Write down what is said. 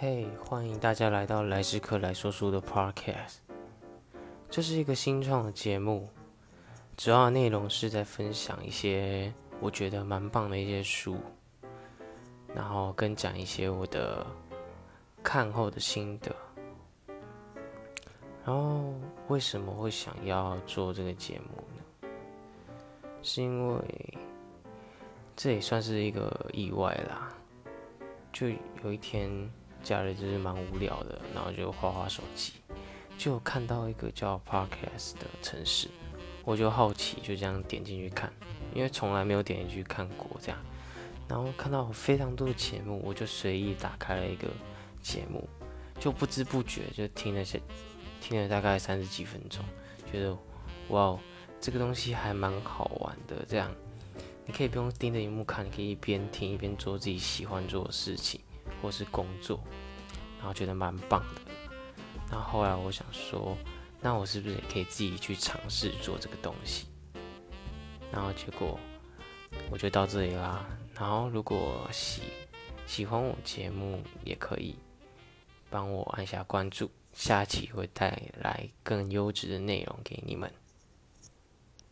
嘿，欢迎大家来到来时刻来说书的 Podcast。这是一个新创的节目，主要内容是在分享一些我觉得蛮棒的一些书，然后跟讲一些我的看后的心得。然后为什么会想要做这个节目呢？是因为这也算是一个意外啦。就有一天。假日就是蛮无聊的，然后就划划手机，就看到一个叫 Podcast 的城市，我就好奇，就这样点进去看，因为从来没有点进去看过这样，然后看到非常多的节目，我就随意打开了一个节目，就不知不觉就听了些，听了大概三十几分钟，觉得哇，这个东西还蛮好玩的，这样你可以不用盯着荧幕看，你可以一边听一边做自己喜欢做的事情。或是工作，然后觉得蛮棒的。那后来我想说，那我是不是也可以自己去尝试做这个东西？然后结果我就到这里啦。然后如果喜喜欢我节目，也可以帮我按下关注，下期会带来更优质的内容给你们。